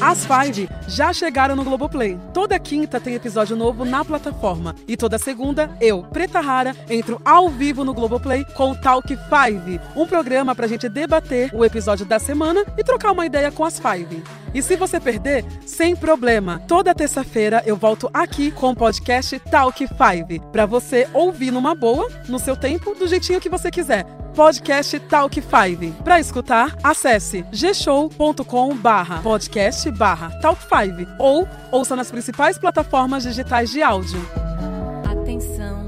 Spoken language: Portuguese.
As Five já chegaram no Globoplay. Toda quinta tem episódio novo na plataforma. E toda segunda, eu, Preta Rara, entro ao vivo no Globoplay com o Talk Five, um programa pra gente debater o episódio da semana e trocar uma ideia com as Five. E se você perder, sem problema. Toda terça-feira eu volto aqui com o podcast Talk Five, para você ouvir numa boa, no seu tempo, do jeitinho que você quiser podcast Talk 5. Para escutar, acesse gshow.com/podcast/talk5 ou ouça nas principais plataformas digitais de áudio. Atenção